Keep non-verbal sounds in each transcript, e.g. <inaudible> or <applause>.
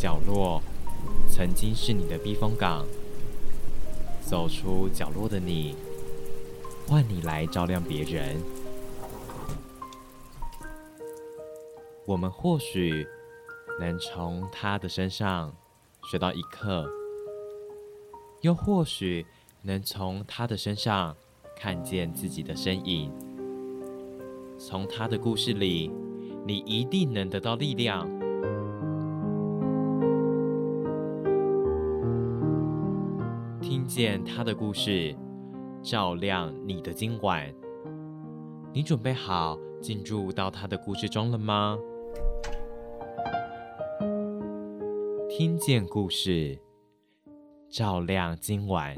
角落曾经是你的避风港，走出角落的你，换你来照亮别人。我们或许能从他的身上学到一课，又或许能从他的身上看见自己的身影。从他的故事里，你一定能得到力量。见他的故事，照亮你的今晚。你准备好进入到他的故事中了吗？听见故事，照亮今晚。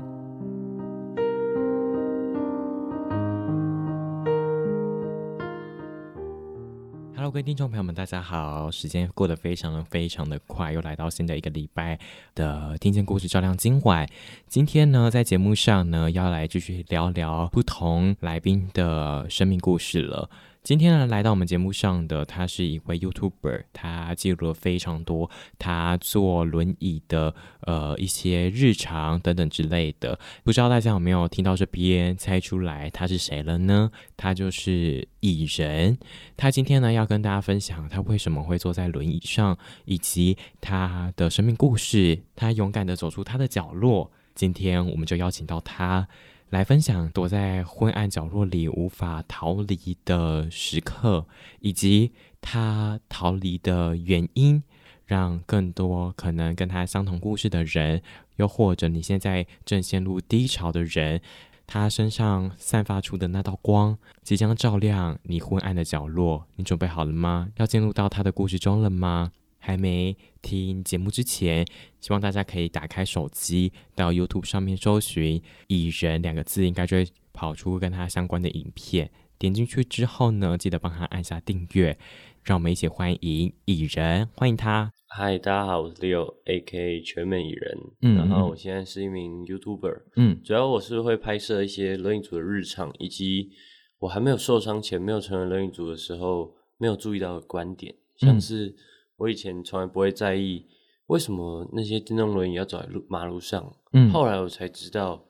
各位听众朋友们，大家好！时间过得非常的非常的快，又来到新的一个礼拜的听见故事，照亮今晚。今天呢，在节目上呢，要来继续聊聊不同来宾的生命故事了。今天呢，来到我们节目上的，他是一位 YouTuber，他记录了非常多他坐轮椅的呃一些日常等等之类的。不知道大家有没有听到这边猜出来他是谁了呢？他就是蚁人。他今天呢要跟大家分享他为什么会坐在轮椅上，以及他的生命故事。他勇敢的走出他的角落。今天我们就邀请到他。来分享躲在昏暗角落里无法逃离的时刻，以及他逃离的原因，让更多可能跟他相同故事的人，又或者你现在正陷入低潮的人，他身上散发出的那道光，即将照亮你昏暗的角落。你准备好了吗？要进入到他的故事中了吗？还没听节目之前，希望大家可以打开手机到 YouTube 上面搜寻“蚁人”两个字，应该就会跑出跟他相关的影片。点进去之后呢，记得帮他按下订阅。让我们一起欢迎蚁人，欢迎他。嗨，大家好，我是 Leo，A.K. 全美蚁人。嗯，然后我现在是一名 YouTuber。嗯，主要我是会拍摄一些轮椅族的日常，以及我还没有受伤前、没有成为轮椅族的时候没有注意到的观点，像是。我以前从来不会在意为什么那些电动轮椅要走在路马路上，嗯，后来我才知道，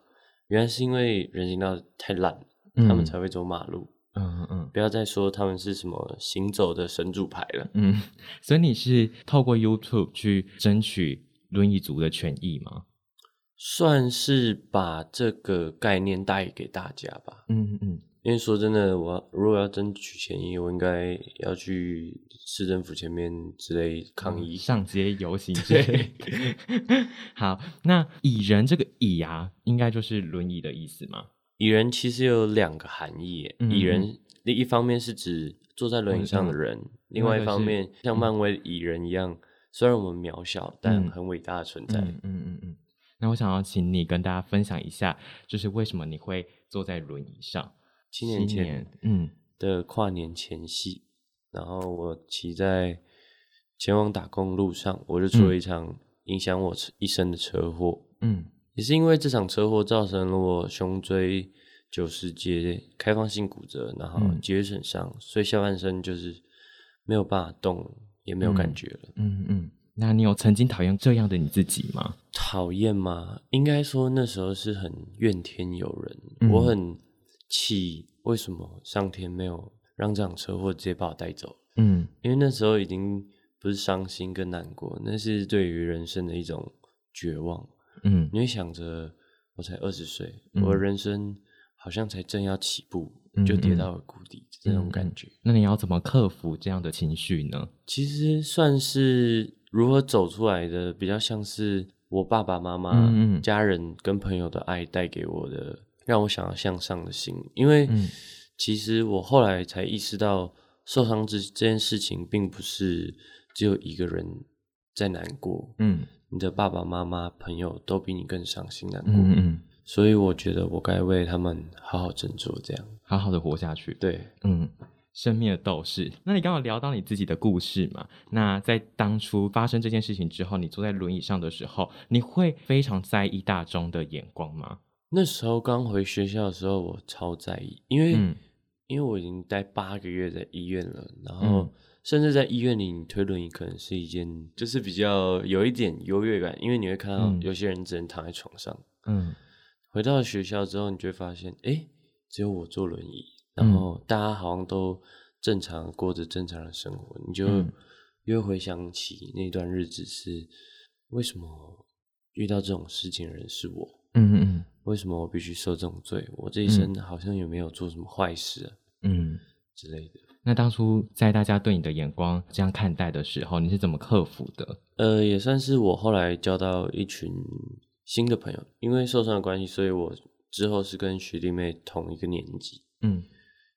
原来是因为人行道太烂，他们才会走马路。嗯嗯，不要再说他们是什么行走的神主牌了。嗯，<laughs> 所以你是透过 YouTube 去争取轮椅族的权益吗？算是把这个概念带给大家吧。嗯嗯。因为说真的，我如果要争取权益，我应该要去市政府前面之类抗议，上街游行。之类，<laughs> 好，那蚁人这个蚁啊，应该就是轮椅的意思吗？蚁人其实有两个含义，蚁人另一方面是指坐在轮椅上的人，另外一方面像漫威蚁人一样，虽然我们渺小，但很伟大的存在。嗯嗯嗯。那我想要请你跟大家分享一下，就是为什么你会坐在轮椅上？七年前，嗯的跨年前夕，然后我骑在前往打工路上，我就出了一场影响我一生的车祸。嗯，也是因为这场车祸造成了我胸椎九十节开放性骨折，然后脊椎损伤，所以下半身就是没有办法动，也没有感觉了。嗯嗯，那你有曾经讨厌这样的你自己吗？讨厌吗？应该说那时候是很怨天尤人，我很。气为什么上天没有让这场车祸直接把我带走？嗯，因为那时候已经不是伤心跟难过，那是对于人生的一种绝望。嗯，你会想着我才二十岁，我的人生好像才正要起步，就跌到了谷底，这种感觉。那你要怎么克服这样的情绪呢？其实算是如何走出来的，比较像是我爸爸妈妈、家人跟朋友的爱带给我的。让我想要向上的心，因为其实我后来才意识到，受伤这这件事情并不是只有一个人在难过，嗯，你的爸爸妈妈、朋友都比你更伤心难过，嗯嗯，所以我觉得我该为他们好好振作，这样好好的活下去。对，嗯，生命的斗士。那你刚刚聊到你自己的故事嘛？那在当初发生这件事情之后，你坐在轮椅上的时候，你会非常在意大众的眼光吗？那时候刚回学校的时候，我超在意，因为因为我已经待八个月在医院了，然后甚至在医院里，你推轮椅可能是一件就是比较有一点优越感，因为你会看到有些人只能躺在床上。嗯，回到学校之后，你就会发现，哎，只有我坐轮椅，然后大家好像都正常过着正常的生活，你就又回想起那段日子是为什么遇到这种事情的人是我？为什么我必须受这种罪？我这一生好像也没有做什么坏事啊？嗯，之类的。那当初在大家对你的眼光这样看待的时候，你是怎么克服的？呃，也算是我后来交到一群新的朋友，因为受伤的关系，所以我之后是跟学弟妹同一个年级。嗯，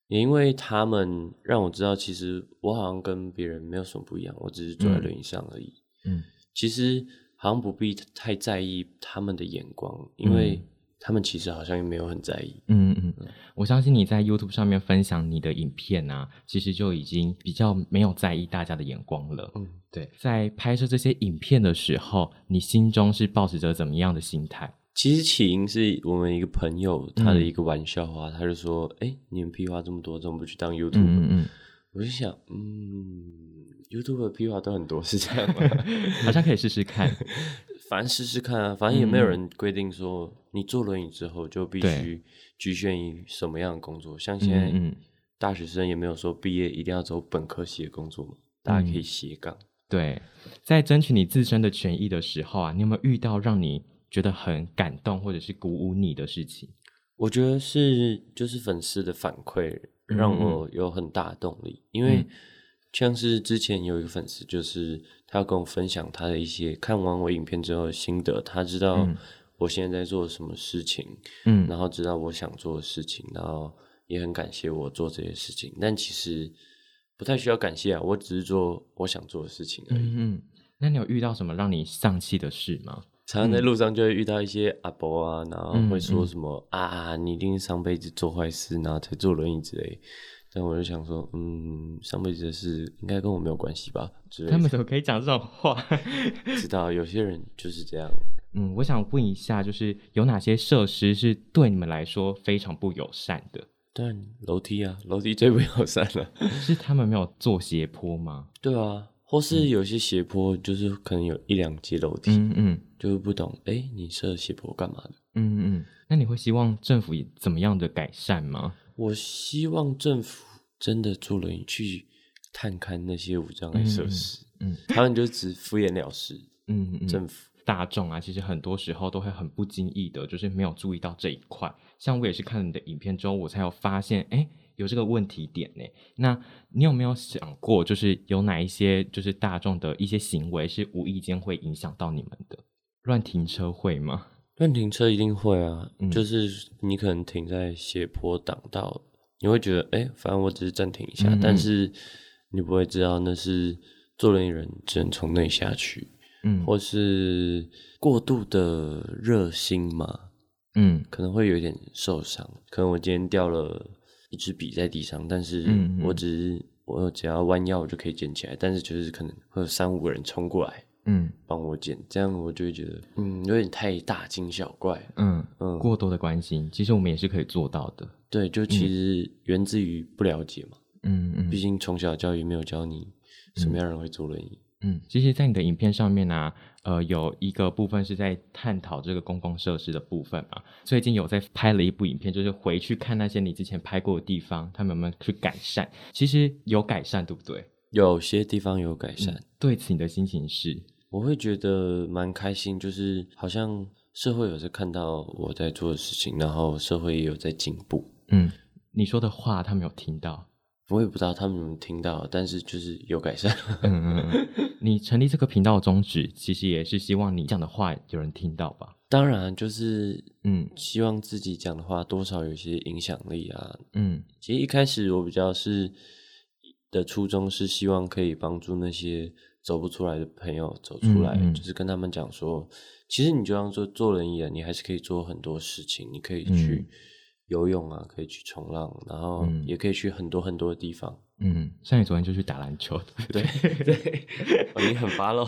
也因为他们让我知道，其实我好像跟别人没有什么不一样，我只是坐在轮椅上而已。嗯，其实好像不必太在意他们的眼光，因为。他们其实好像也没有很在意。嗯嗯，我相信你在 YouTube 上面分享你的影片啊，其实就已经比较没有在意大家的眼光了。嗯，对，在拍摄这些影片的时候，你心中是抱持着怎么样的心态？其实起因是我们一个朋友他的一个玩笑话，他就说：“哎，你们屁话这么多，怎么不去当 YouTube？” 嗯嗯，我就想，嗯，YouTube 的屁话都很多，是这样吗？<laughs> 好像可以试试看。<laughs> 反正试试看啊，反正也没有人规定说你坐轮椅之后就必须局限于什么样的工作。像现在大学生也没有说毕业一定要走本科系的工作嘛，大家可以斜杠。对，在争取你自身的权益的时候啊，你有没有遇到让你觉得很感动或者是鼓舞你的事情？我觉得是就是粉丝的反馈让我有很大的动力，因为像是之前有一个粉丝就是。他要跟我分享他的一些看完我影片之后的心得，他知道我现在在做什么事情，嗯，然后知道我想做的事情，然后也很感谢我做这些事情。但其实不太需要感谢啊，我只是做我想做的事情而已。嗯，那你有遇到什么让你丧气的事吗？常常在路上就会遇到一些阿伯啊，然后会说什么啊，你一定上辈子做坏事，然后才坐轮椅之类。但我就想说，嗯，上辈子的事应该跟我没有关系吧？他们怎么可以讲这种话？<laughs> 知道有些人就是这样。嗯，我想问一下，就是有哪些设施是对你们来说非常不友善的？但楼梯啊，楼梯最不友善了。<laughs> 是他们没有做斜坡吗？对啊，或是有些斜坡就是可能有一两阶楼梯，嗯嗯，就是不懂，哎，你设斜坡干嘛的？嗯嗯，那你会希望政府怎么样的改善吗？我希望政府真的做轮椅去探看那些无障碍设施，嗯，他们就只敷衍了事，嗯，政府大众啊，其实很多时候都会很不经意的，就是没有注意到这一块。像我也是看了你的影片之后，我才有发现，哎，有这个问题点呢。那你有没有想过，就是有哪一些就是大众的一些行为是无意间会影响到你们的？乱停车会吗？乱停车一定会啊，就是你可能停在斜坡挡道，你会觉得哎，反正我只是暂停一下，但是你不会知道那是坐轮椅人只能从那下去，嗯，或是过度的热心嘛，嗯，可能会有点受伤。可能我今天掉了一支笔在地上，但是我只是我只要弯腰我就可以捡起来，但是就是可能会有三五个人冲过来。嗯，帮我剪，这样我就会觉得，嗯，有点太大惊小怪，嗯嗯，过多的关心，其实我们也是可以做到的。对，就其实源自于不了解嘛，嗯嗯，毕竟从小教育没有教你什么样人会坐轮椅。嗯，其实，在你的影片上面呢，呃，有一个部分是在探讨这个公共设施的部分嘛。最近有在拍了一部影片，就是回去看那些你之前拍过的地方，他们有没有去改善？其实有改善，对不对？有些地方有改善。对此，你的心情是？我会觉得蛮开心，就是好像社会有在看到我在做的事情，然后社会也有在进步。嗯，你说的话他们有听到，我也不知道他们有没有听到，但是就是有改善。嗯嗯，你成立这个频道的宗旨，其实也是希望你讲的话有人听到吧？当然，就是嗯，希望自己讲的话多少有些影响力啊。嗯，其实一开始我比较是的初衷是希望可以帮助那些。走不出来的朋友走出来，就是跟他们讲说，其实你就像做做轮椅，你还是可以做很多事情。你可以去游泳啊，可以去冲浪，然后也可以去很多很多的地方。嗯，像你昨天就去打篮球，对对，<laughs> 你很发了。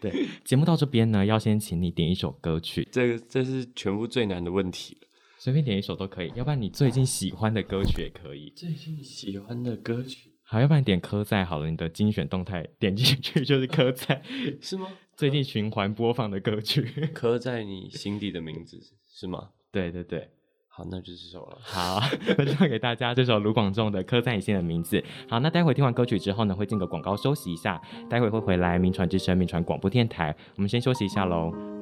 对，节目到这边呢，要先请你点一首歌曲。这个这是全部最难的问题随便点一首都可以，要不然你最近喜欢的歌曲也可以。最近喜欢的歌曲，好，要不然点科在好了，你的精选动态点进去 <laughs> 就是科在，<laughs> 是吗？最近循环播放的歌曲，<laughs> 刻在你心底的名字是吗？对对对，好，那就是这首了。好，那就送给大家这首卢广仲的《刻在你心的名字》。好，那待会听完歌曲之后呢，会进个广告休息一下，待会会回来名传之声、名传广播电台，我们先休息一下喽。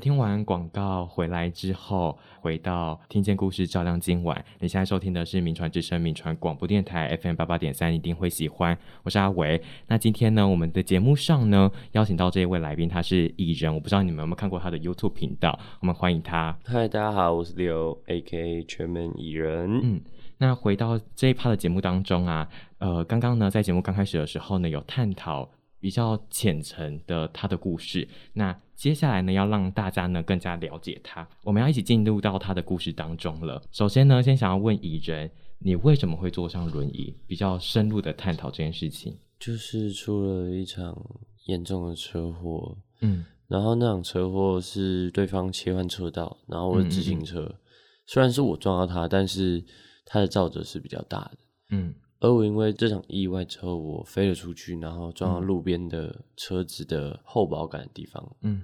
听完广告回来之后，回到听见故事照亮今晚。你现在收听的是民传之声民传广播电台 FM 八八点三，一定会喜欢。我是阿维。那今天呢，我们的节目上呢，邀请到这一位来宾，他是艺人。我不知道你们有没有看过他的 YouTube 频道，我们欢迎他。嗨，大家好，我是刘 AK 全门艺人。嗯，那回到这一趴的节目当中啊，呃，刚刚呢，在节目刚开始的时候呢，有探讨。比较浅层的他的故事，那接下来呢，要让大家呢更加了解他，我们要一起进入到他的故事当中了。首先呢，先想要问蚁人，你为什么会坐上轮椅？比较深入的探讨这件事情，就是出了一场严重的车祸，嗯，然后那场车祸是对方切换车道，然后我的自行车，虽然是我撞到他，但是他的造者是比较大的，嗯。而我因为这场意外之后，我飞了出去，然后撞到路边的车子的后保杆的地方，嗯，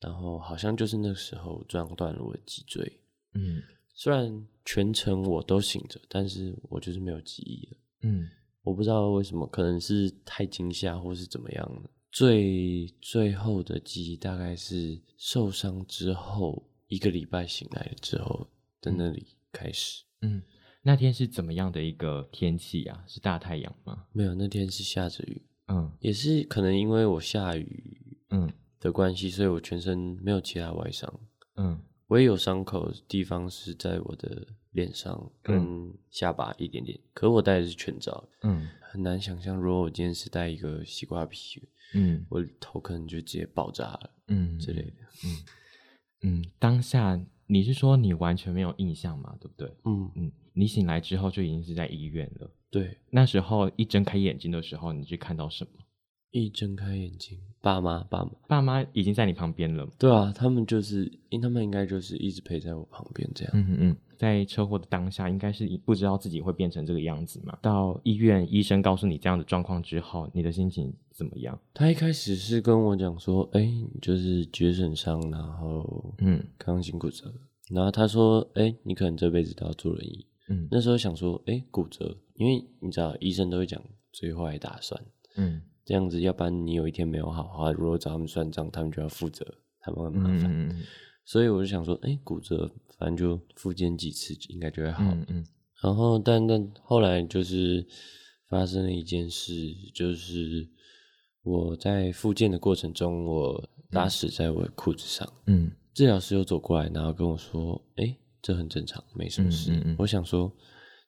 然后好像就是那时候撞断了我的脊椎，嗯，虽然全程我都醒着，但是我就是没有记忆了，嗯，我不知道为什么，可能是太惊吓或是怎么样的，最最后的记忆大概是受伤之后一个礼拜醒来了之后的那里开始，嗯。那天是怎么样的一个天气啊？是大太阳吗？没有，那天是下着雨。嗯，也是可能因为我下雨，嗯的关系，所以我全身没有其他外伤。嗯，唯一有伤口的地方是在我的脸上跟下巴一点点。可我戴的是全罩。嗯，很难想象，如果我今天是戴一个西瓜皮，嗯，我头可能就直接爆炸了。嗯，之类的。嗯嗯，当下你是说你完全没有印象吗？对不对？嗯嗯。你醒来之后就已经是在医院了。对，那时候一睁开眼睛的时候，你去看到什么？一睁开眼睛，爸妈，爸妈，爸妈已经在你旁边了。对啊，他们就是，因他们应该就是一直陪在我旁边这样。嗯嗯嗯，在车祸的当下，应该是不知道自己会变成这个样子嘛。到医院，医生告诉你这样的状况之后，你的心情怎么样？他一开始是跟我讲说，哎，就是绝损伤，然后嗯，刚性骨折，然后他说，哎，你可能这辈子都要坐轮椅。嗯，那时候想说，哎，骨折，因为你知道，医生都会讲最坏打算，嗯，这样子，要不然你有一天没有好好，如果找他们算账，他们就要负责，他们很麻烦，所以我就想说，哎，骨折，反正就复健几次，应该就会好。嗯，然后，但但后来就是发生了一件事，就是我在复健的过程中，我拉屎在我的裤子上，嗯，治疗师又走过来，然后跟我说，哎。这很正常，没什么事。我想说，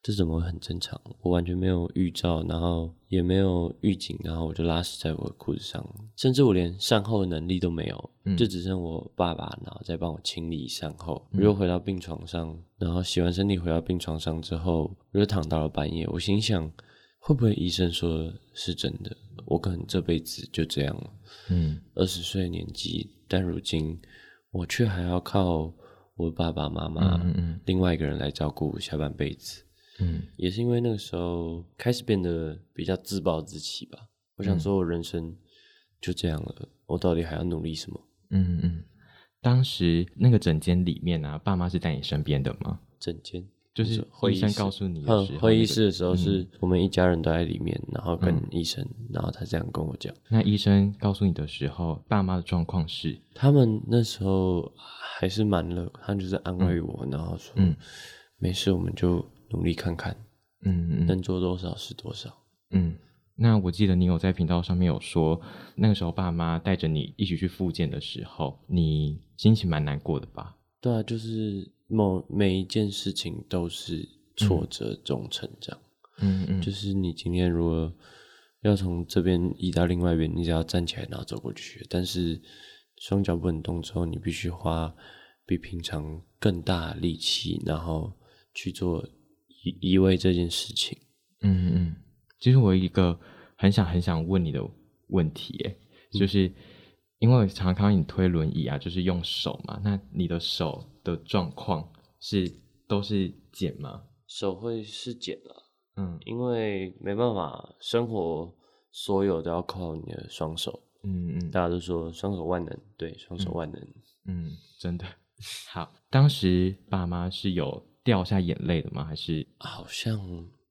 这怎么会很正常？我完全没有预兆，然后也没有预警，然后我就拉屎在我的裤子上，甚至我连善后的能力都没有，就只剩我爸爸，然后再帮我清理善后。我又回到病床上，然后洗完身体回到病床上之后，我就躺到了半夜。我心想，会不会医生说是真的？我可能这辈子就这样了。嗯，二十岁年纪，但如今我却还要靠。我爸爸妈妈，另外一个人来照顾下半辈子，嗯，也是因为那个时候开始变得比较自暴自弃吧。我想说，我人生就这样了，我到底还要努力什么？嗯嗯。当时那个诊间里面啊，爸妈是在你身边的吗？诊间。就是会医生告诉你，会议室的时候是我们一家人都在里面，然后跟医生，然后他这样跟我讲。那医生告诉你的时候，爸妈的状况是？他们那时候还是蛮乐，他就是安慰我，然后说：“嗯，没事，我们就努力看看，嗯，能做多少是多少。”嗯，那我记得你有在频道上面有说，那个时候爸妈带着你一起去复健的时候，你心情蛮难过的吧？对啊，就是。某每一件事情都是挫折中成长，嗯嗯，就是你今天如果要从这边移到另外一边，你只要站起来然后走过去，但是双脚不能动之后，你必须花比平常更大力气，然后去做移移位这件事情。嗯嗯，其实我一个很想很想问你的问题，哎，就是因为我常常看到你推轮椅啊，就是用手嘛，那你的手的状况是都是茧吗？手会是茧了，嗯，因为没办法，生活所有都要靠你的双手。嗯嗯，大家都说双手万能，对，双手万能，嗯，真的好。当时爸妈是有掉下眼泪的吗？还是好像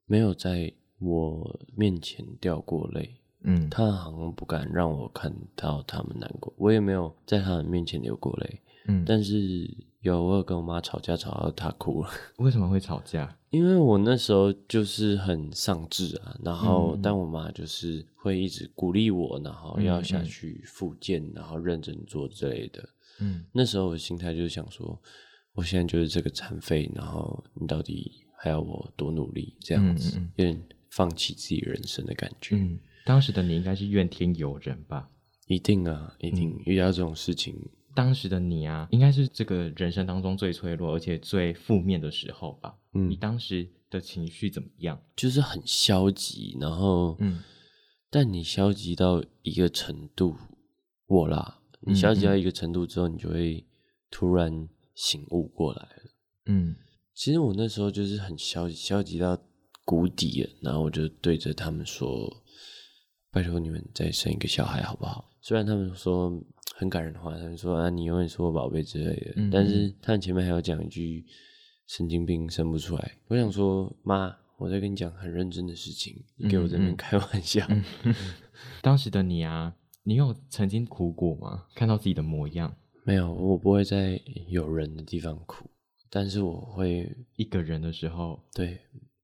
没有在我面前掉过泪？嗯，他好像不敢让我看到他们难过，我也没有在他们面前流过泪。嗯，但是有我有跟我妈吵架，吵到她哭了。为什么会吵架？<laughs> 因为我那时候就是很丧志啊，然后但我妈就是会一直鼓励我，然后要下去复健，然后认真做之类的。嗯，那时候我心态就是想说，我现在就是这个残废，然后你到底还要我多努力？这样子有点放弃自己人生的感觉。嗯，当时的你应该是怨天尤人吧？一定啊，一定遇到这种事情。当时的你啊，应该是这个人生当中最脆弱而且最负面的时候吧？嗯，你当时的情绪怎么样？就是很消极，然后，嗯，但你消极到一个程度，我啦，你消极到一个程度之后，你就会突然醒悟过来了。嗯，其实我那时候就是很消极，消极到谷底了，然后我就对着他们说：“拜托你们再生一个小孩好不好？”虽然他们说。很感人的话，他们说啊，你永远是我宝贝之类的。但是他们前面还要讲一句“神经病生不出来”。我想说，妈，我在跟你讲很认真的事情，你给我这边开玩笑。<laughs> 当时的你啊，你有曾经哭过吗？看到自己的模样？没有，我不会在有人的地方哭，但是我会一个人的时候，对，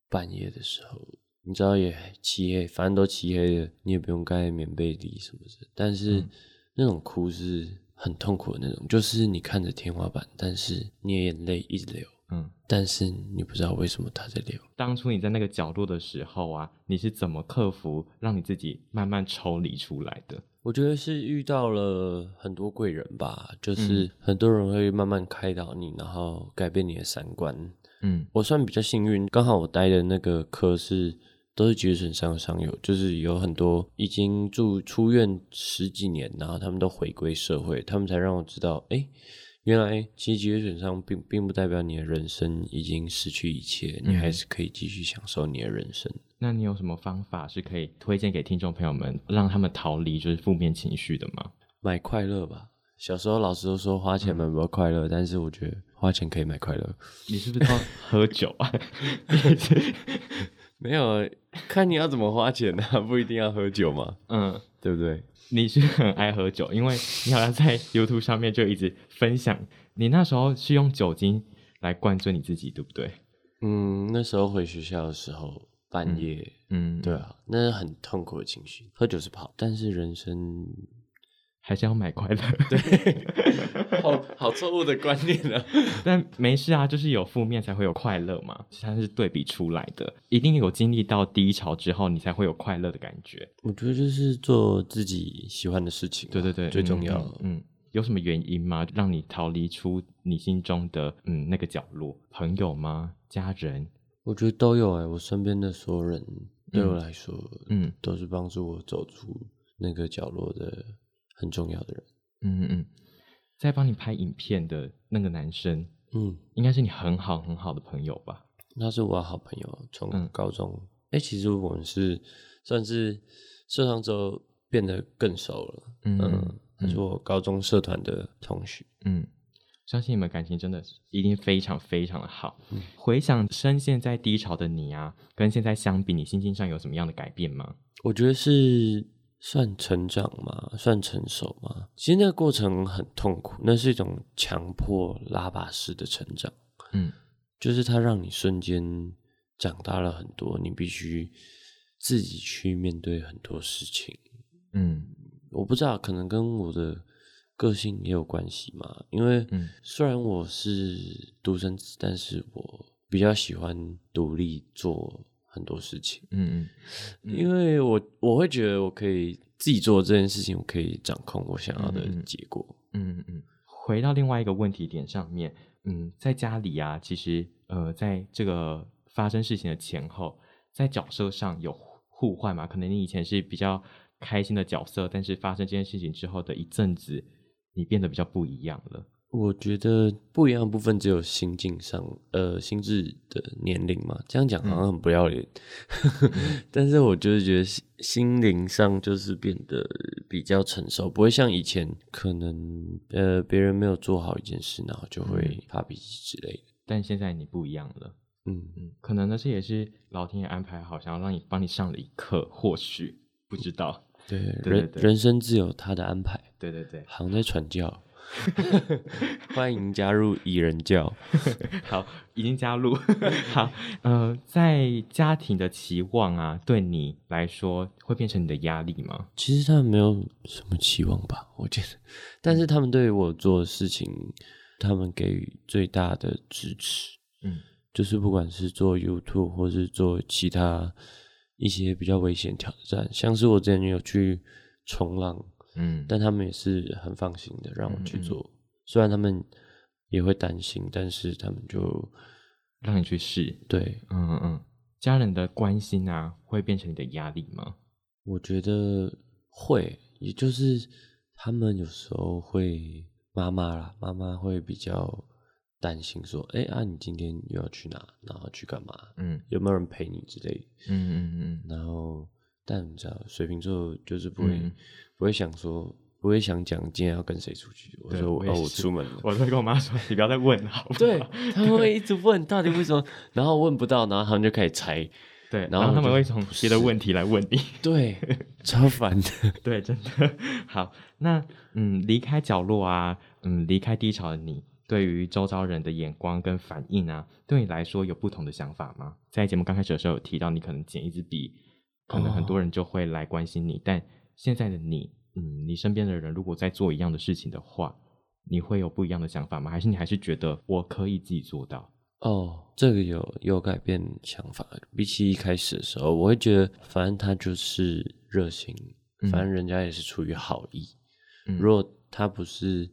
半夜的时候，你知道也漆黑，反正都漆黑的，你也不用盖棉被里什么的，但是。那种哭是很痛苦的那种，就是你看着天花板，但是你的眼泪一直流，嗯，但是你不知道为什么它在流。当初你在那个角落的时候啊，你是怎么克服，让你自己慢慢抽离出来的？我觉得是遇到了很多贵人吧，就是很多人会慢慢开导你，然后改变你的三观。嗯，我算比较幸运，刚好我待的那个科是。都是脊髓损伤的伤友，就是有很多已经住出院十几年，然后他们都回归社会，他们才让我知道，哎，原来其实脊髓损伤并并不代表你的人生已经失去一切，你还是可以继续享受你的人生。那你有什么方法是可以推荐给听众朋友们，让他们逃离就是负面情绪的吗？买快乐吧。小时候老师都说花钱买不到快乐，但是我觉得花钱可以买快乐。你是不是要喝酒啊？<laughs> <laughs> 没有，看你要怎么花钱呢？不一定要喝酒嘛，嗯，对不对？你是很爱喝酒，因为你好像在 YouTube 上面就一直分享，你那时候是用酒精来灌醉你自己，对不对？嗯，那时候回学校的时候，半夜，嗯，对啊，那是很痛苦的情绪。喝酒是不好，但是人生。还是要买快乐，对，<laughs> 好好错误的观念啊！<laughs> 但没事啊，就是有负面才会有快乐嘛，它是对比出来的，一定有经历到低潮之后，你才会有快乐的感觉。我觉得就是做自己喜欢的事情，对对对，最重要。嗯，有什么原因吗？让你逃离出你心中的嗯那个角落？朋友吗？家人？我觉得都有哎，我身边的所有人对我来说，嗯，都是帮助我走出那个角落的。很重要的人，嗯嗯，在帮你拍影片的那个男生，嗯，应该是你很好很好的朋友吧？他是我好朋友，从高中，哎，其实我们是算是社团之后变得更熟了，嗯，他是我高中社团的同学，嗯，相信你们感情真的一定非常非常的好。回想深陷在低潮的你啊，跟现在相比，你心境上有什么样的改变吗？我觉得是。算成长吗？算成熟吗？其实那个过程很痛苦，那是一种强迫拉拔式的成长。嗯，就是它让你瞬间长大了很多，你必须自己去面对很多事情。嗯，我不知道，可能跟我的个性也有关系嘛。因为虽然我是独生子，但是我比较喜欢独立做。很多事情，嗯嗯，因为我我会觉得我可以自己做这件事情，我可以掌控我想要的结果，嗯嗯。回到另外一个问题点上面，嗯，在家里啊，其实呃，在这个发生事情的前后，在角色上有互换嘛？可能你以前是比较开心的角色，但是发生这件事情之后的一阵子，你变得比较不一样了。我觉得不一样的部分只有心境上，呃，心智的年龄嘛。这样讲好像很不要脸，<laughs> 但是我就是觉得心心灵上就是变得比较成熟，不会像以前可能呃别人没有做好一件事，然后就会发脾气之类的。但现在你不一样了，嗯嗯，可能那这也是老天爷安排好，想要让你帮你上了一课，或许不知道。对，人人生自有他的安排。对对对，好像在传教。<laughs> 欢迎加入蚁人教。<laughs> 好，已经加入。<laughs> 好，呃，在家庭的期望啊，对你来说会变成你的压力吗？其实他们没有什么期望吧，我觉得。但是他们对我做的事情，他们给予最大的支持。嗯，就是不管是做 YouTube 或是做其他一些比较危险挑战，像是我之前有去冲浪。嗯，但他们也是很放心的让我去做，虽然他们也会担心，但是他们就让你去试。对，嗯嗯嗯，家人的关心啊，会变成你的压力吗？我觉得会，也就是他们有时候会妈妈啦，妈妈会比较担心说，哎啊，你今天又要去哪，然后去干嘛？嗯，有没有人陪你之类？嗯嗯嗯，然后。但你知道，水瓶座就是不会不会想说，不会想讲今天要跟谁出去。我说哦，我出门了，我会跟我妈说，你不要再问了。对，他们会一直问到底为什么，<laughs> 然后问不到，然后他们就开始猜。对，然后他们会从别的问题来问你。对，超烦的。<laughs> 对，真的。好，那嗯，离开角落啊，嗯，离开低潮的你，对于周遭人的眼光跟反应啊，对你来说有不同的想法吗？在节目刚开始的时候有提到，你可能捡一支笔。可能很多人就会来关心你，但现在的你，嗯，你身边的人如果在做一样的事情的话，你会有不一样的想法吗？还是你还是觉得我可以自己做到？哦，这个有有改变想法。比起一开始的时候，我会觉得反正他就是热心，反正人家也是出于好意。如果他不是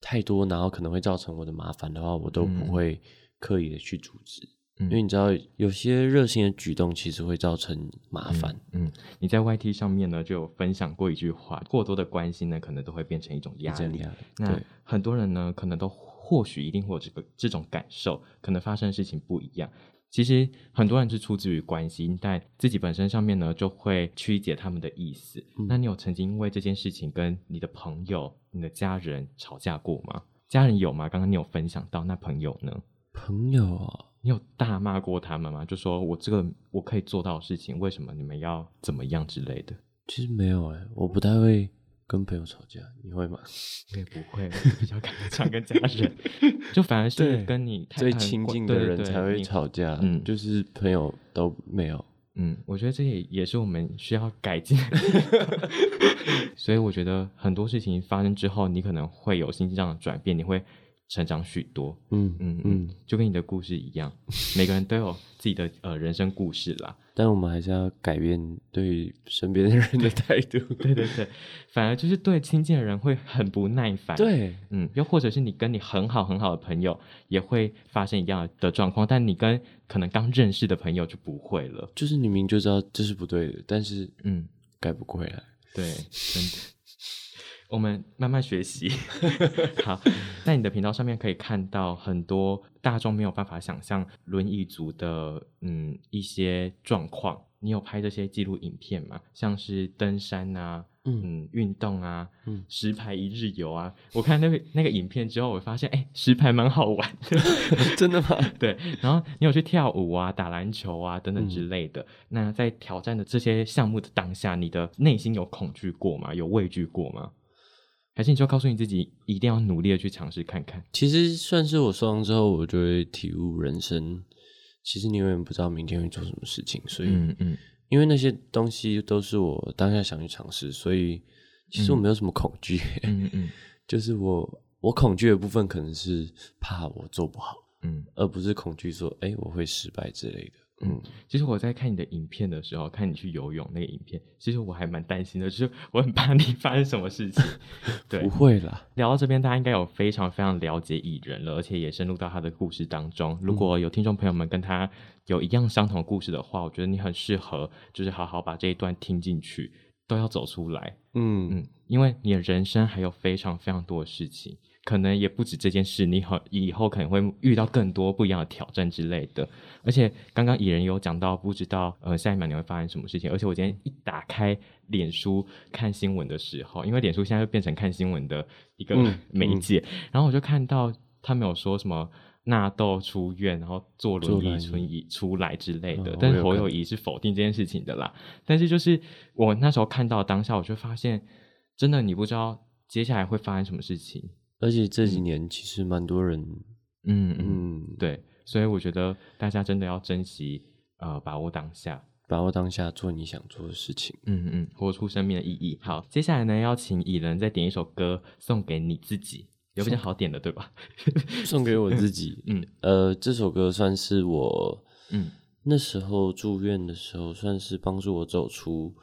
太多，然后可能会造成我的麻烦的话，我都不会刻意的去阻止。因为你知道，有些热心的举动其实会造成麻烦。嗯，你在 YT 上面呢就有分享过一句话：过多的关心呢，可能都会变成一种压力。那很多人呢，可能都或许一定会有这个这种感受，可能发生的事情不一样。其实很多人是出自于关心，但自己本身上面呢，就会曲解他们的意思。那你有曾经因为这件事情跟你的朋友、你的家人吵架过吗？家人有吗？刚刚你有分享到，那朋友呢？朋友啊。你有大骂过他们吗？就说我这个我可以做到的事情，为什么你们要怎么样之类的？其实没有哎，我不太会跟朋友吵架，你会吗？我 <laughs> 也不会，比较敢常跟家人，<laughs> 就反而是跟你最亲近的人才会吵架，嗯，就是朋友都没有。嗯，我觉得这也也是我们需要改进。<laughs> 所以我觉得很多事情发生之后，你可能会有心境上的转变，你会。成长许多，嗯嗯嗯，就跟你的故事一样，<laughs> 每个人都有自己的呃人生故事啦。但我们还是要改变对身边的人的态度。<laughs> 对对对，反而就是对亲近的人会很不耐烦。对，嗯，又或者是你跟你很好很好的朋友也会发生一样的状况，但你跟可能刚认识的朋友就不会了。就是你明就知道这是不对的，但是嗯，改不回来。对，真的。我们慢慢学习。<laughs> 好，在你的频道上面可以看到很多大众没有办法想象轮椅族的嗯一些状况。你有拍这些记录影片吗？像是登山啊，嗯，运动啊，嗯，石牌一日游啊。我看那个那个影片之后，我发现哎，石牌蛮好玩的，<laughs> 真的吗？<laughs> 对。然后你有去跳舞啊、打篮球啊等等之类的。那在挑战的这些项目的当下，你的内心有恐惧过吗？有畏惧过吗？还是你就告诉你自己，一定要努力的去尝试看看。其实算是我受伤之后，我就会体悟人生。其实你永远不知道明天会做什么事情，所以，嗯嗯，因为那些东西都是我当下想去尝试，所以其实我没有什么恐惧。嗯嗯，<laughs> 就是我我恐惧的部分可能是怕我做不好，嗯，而不是恐惧说，哎，我会失败之类的。嗯，其实我在看你的影片的时候，看你去游泳那个影片，其实我还蛮担心的，就是我很怕你发生什么事情。<laughs> 对，不会啦。聊到这边，大家应该有非常非常了解蚁人了，而且也深入到他的故事当中。如果有听众朋友们跟他有一样相同的故事的话，我觉得你很适合，就是好好把这一段听进去，都要走出来。嗯嗯，因为你的人生还有非常非常多的事情。可能也不止这件事，你好以后可能会遇到更多不一样的挑战之类的。而且刚刚蚁人有讲到，不知道呃下一秒你会发生什么事情。而且我今天一打开脸书看新闻的时候，因为脸书现在又变成看新闻的一个媒介，然后我就看到他们有说什么纳豆出院，然后坐轮椅出椅出来之类的。但是侯友谊是否定这件事情的啦。但是就是我那时候看到当下，我就发现真的你不知道接下来会发生什么事情。而且这几年其实蛮多人，嗯嗯，对，所以我觉得大家真的要珍惜，呃，把握当下，把握当下，做你想做的事情，嗯嗯，活出生命的意义。好，接下来呢，邀请蚁人再点一首歌送给你自己，有比较好点的，对吧？<laughs> 送给我自己，嗯，呃，这首歌算是我，嗯，那时候住院的时候，算是帮助我走出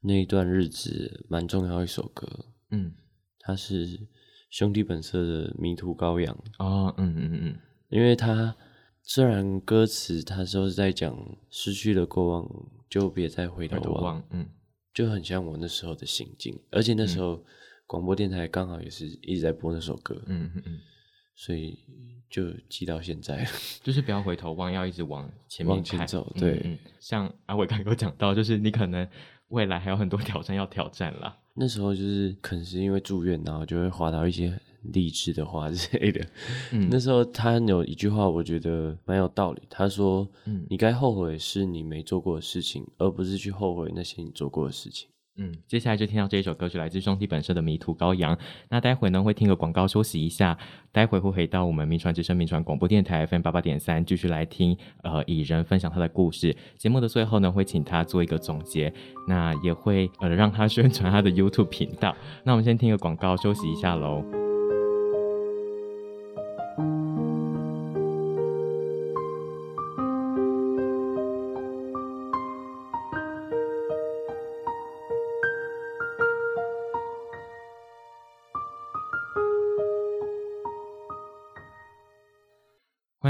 那一段日子蛮重要一首歌，嗯，它是。兄弟本色的迷途羔羊。哦，嗯嗯嗯，因为他虽然歌词他说是在讲失去了过往就别再回头望，嗯，就很像我那时候的心境，而且那时候广播电台刚好也是一直在播那首歌，嗯嗯嗯，所以就记到现在，<laughs> 就是不要回头望，要一直往前面前走，对，像阿伟刚刚讲到，就是你可能未来还有很多挑战要挑战啦。那时候就是可能是因为住院，然后就会划到一些励志的话之类的。嗯，那时候他有一句话，我觉得蛮有道理。他说：“嗯，你该后悔是你没做过的事情，而不是去后悔那些你做过的事情。”嗯，接下来就听到这一首歌曲，来自兄弟本色的《迷途羔羊》。那待会呢会听个广告休息一下，待会会回到我们名传之声名传广播电台 FM 八八点三，继续来听呃蚁人分享他的故事。节目的最后呢会请他做一个总结，那也会呃让他宣传他的 YouTube 频道。那我们先听个广告休息一下喽。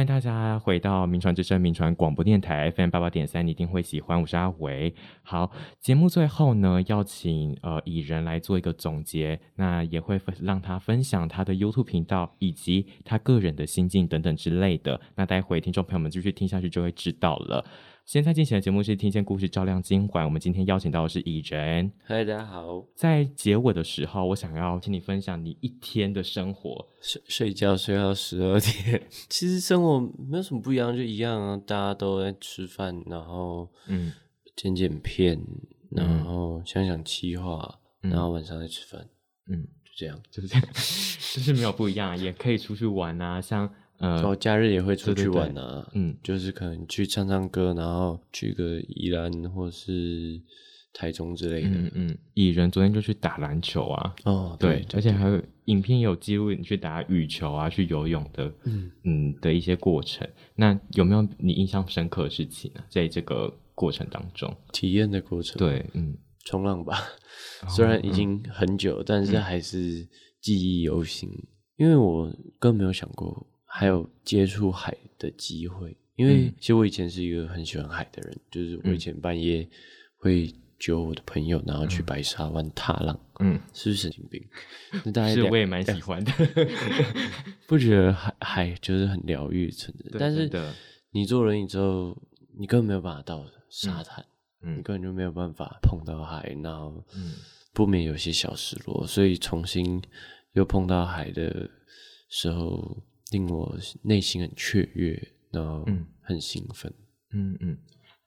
迎大家回到名传之声名传广播电台 FM 八八点三，你一定会喜欢。我是阿维。好，节目最后呢，邀请呃蚁人来做一个总结，那也会让他分享他的 YouTube 频道以及他个人的心境等等之类的。那待会听众朋友们继续听下去就会知道了。现在进行的节目是听见故事照亮今晚。我们今天邀请到的是蚁人。嗨，大家好。在结尾的时候，我想要请你分享你一天的生活。睡睡觉睡到十二点，<laughs> 其实生活没有什么不一样，就一样啊。大家都在吃饭，然后嗯，剪剪片，然后想想计划，然后晚上再吃饭。嗯，就这样，<laughs> 就是这样，<laughs> 就是没有不一样，也可以出去玩啊，像。呃，假日也会出去玩啊，嗯，就是可能去唱唱歌，然后去个宜兰或是台中之类的。嗯嗯，蚁人昨天就去打篮球啊，哦，对，而且还有影片有记录你去打羽球啊，去游泳的，嗯嗯的一些过程。那有没有你印象深刻的事情呢？在这个过程当中，体验的过程，对，嗯，冲浪吧，虽然已经很久，但是还是记忆犹新，因为我更没有想过。还有接触海的机会，因为其实我以前是一个很喜欢海的人，就是我以前半夜会揪我的朋友，然后去白沙湾踏浪。嗯，是不是神经病？那大家是我也蛮喜欢的，<laughs> 不觉得海海就是很疗愈存在？但是你坐轮椅之后，你根本没有办法到沙滩，嗯，你根本就没有办法碰到海，然后不免有些小失落。所以重新又碰到海的时候。令我内心很雀跃，然后很兴奋。嗯嗯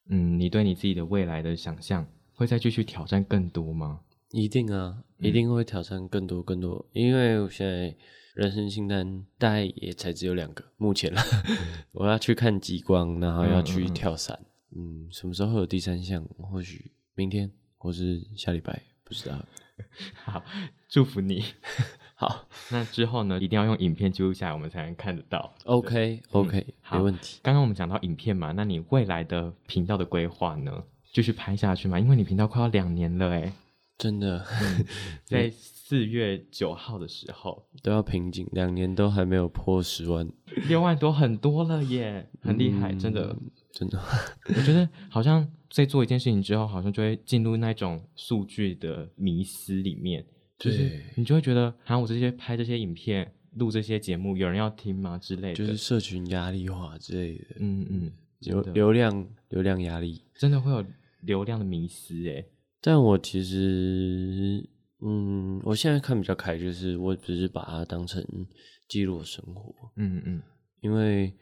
嗯，你对你自己的未来的想象会再继续挑战更多吗？一定啊，一定会挑战更多更多。因为我现在人生清单大概也才只有两个，目前了。<laughs> 我要去看极光，然后要去跳伞。嗯，什么时候会有第三项？或许明天，或是下礼拜，不知道。<laughs> 好，祝福你。<laughs> 好，那之后呢，一定要用影片记录下来，我们才能看得到。OK，OK，没问题。刚刚我们讲到影片嘛，那你未来的频道的规划呢？继续拍下去嘛？因为你频道快要两年了，哎，真的，<laughs> 在四月九号的时候都要瓶颈，两年都还没有破十万，六万多很多了耶，很厉害，真的，真的。<laughs> 我觉得好像在做一件事情之后，好像就会进入那种数据的迷思里面。就是你就会觉得，好像我这些拍这些影片、录这些节目，有人要听吗之类的？就是社群压力化之类的。嗯嗯，流流量流量压力，真的会有流量的迷失诶。但我其实，嗯，我现在看比较开，就是我只是把它当成记录生活。嗯嗯，因为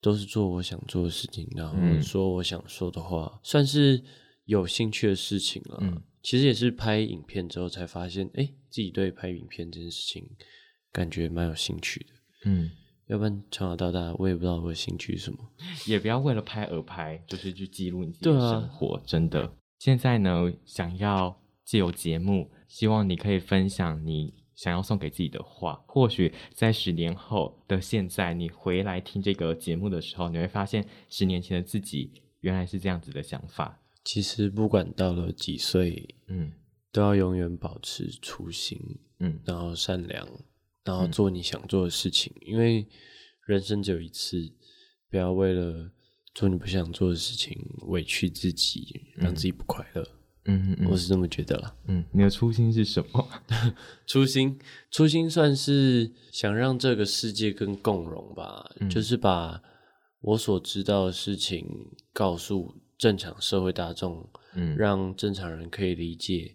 都是做我想做的事情，然后说我想说的话，算是有兴趣的事情了。嗯。其实也是拍影片之后才发现，哎，自己对拍影片这件事情感觉蛮有兴趣的。嗯，要不然从小到大我也不知道我的兴趣是什么。也不要为了拍而拍，就是去记录你自己的生活。真的，现在呢，想要借由节目，希望你可以分享你想要送给自己的话。或许在十年后的现在，你回来听这个节目的时候，你会发现十年前的自己原来是这样子的想法。其实不管到了几岁，嗯，都要永远保持初心，嗯，然后善良，然后做你想做的事情。因为人生只有一次，不要为了做你不想做的事情委屈自己，让自己不快乐。嗯嗯，我是这么觉得啦。嗯，你的初心是什么？<laughs> 初心，初心算是想让这个世界更共融吧，就是把我所知道的事情告诉。正常社会大众，嗯，让正常人可以理解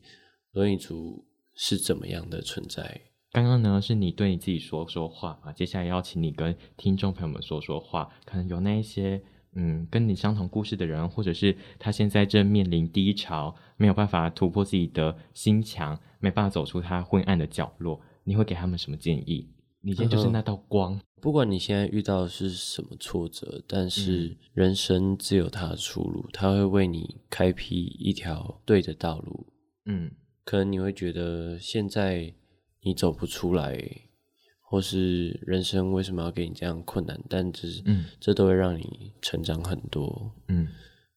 轮椅族是怎么样的存在。刚刚呢，是你对你自己说说话啊，接下来邀请你跟听众朋友们说说话。可能有那一些，嗯，跟你相同故事的人，或者是他现在正面临低潮，没有办法突破自己的心墙，没办法走出他昏暗的角落，你会给他们什么建议？你现在就是那道光。不管你现在遇到的是什么挫折，但是人生自有它的出路，它会为你开辟一条对的道路。嗯，可能你会觉得现在你走不出来，或是人生为什么要给你这样困难？但这是，嗯，这都会让你成长很多。嗯，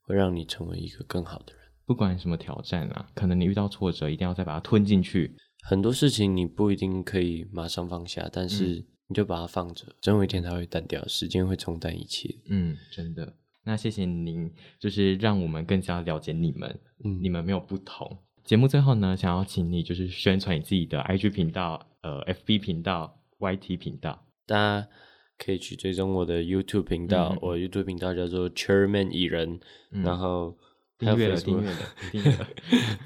会让你成为一个更好的人。不管什么挑战啊，可能你遇到挫折，一定要再把它吞进去。很多事情你不一定可以马上放下，但是。你就把它放着，总有一天它会淡掉，时间会冲淡一切。嗯，真的。那谢谢您，就是让我们更加了解你们。嗯，你们没有不同。节目最后呢，想要请你就是宣传你自己的 IG 频道、呃 FB 频道、YT 频道。大家可以去追踪我的 YouTube 频道，我 YouTube 频道叫做 Chairman 蚁人，然后。订阅了，订阅了，订阅了。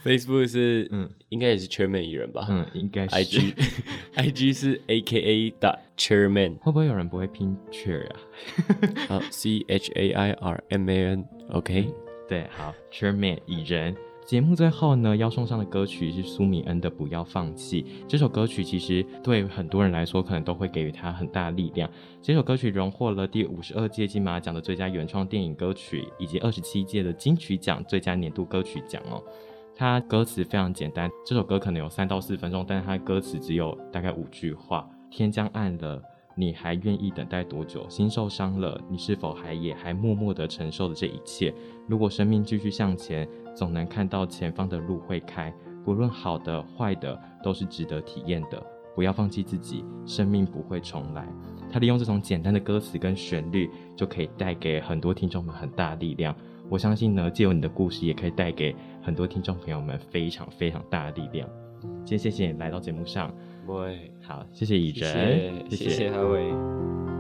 Facebook 是，嗯，应该也是 Chairman 一人吧？嗯，应该是。IG，IG 是 AKA 的 Chairman。会不会有人不会拼 Chair 啊？好，C H A I R M A N，OK。对，好，Chairman 蚁人。节目最后呢，要送上的歌曲是苏米恩的《不要放弃》。这首歌曲其实对很多人来说，可能都会给予他很大力量。这首歌曲荣获了第五十二届金马奖的最佳原创电影歌曲，以及二十七届的金曲奖最佳年度歌曲奖哦。它歌词非常简单，这首歌可能有三到四分钟，但是它歌词只有大概五句话：天将暗了。你还愿意等待多久？心受伤了，你是否还也还默默的承受着这一切？如果生命继续向前，总能看到前方的路会开。不论好的坏的，都是值得体验的。不要放弃自己，生命不会重来。他利用这种简单的歌词跟旋律，就可以带给很多听众们很大的力量。我相信呢，借由你的故事，也可以带给很多听众朋友们非常非常大的力量。今天谢谢你来到节目上。会，好，谢谢以真，谢谢阿伟。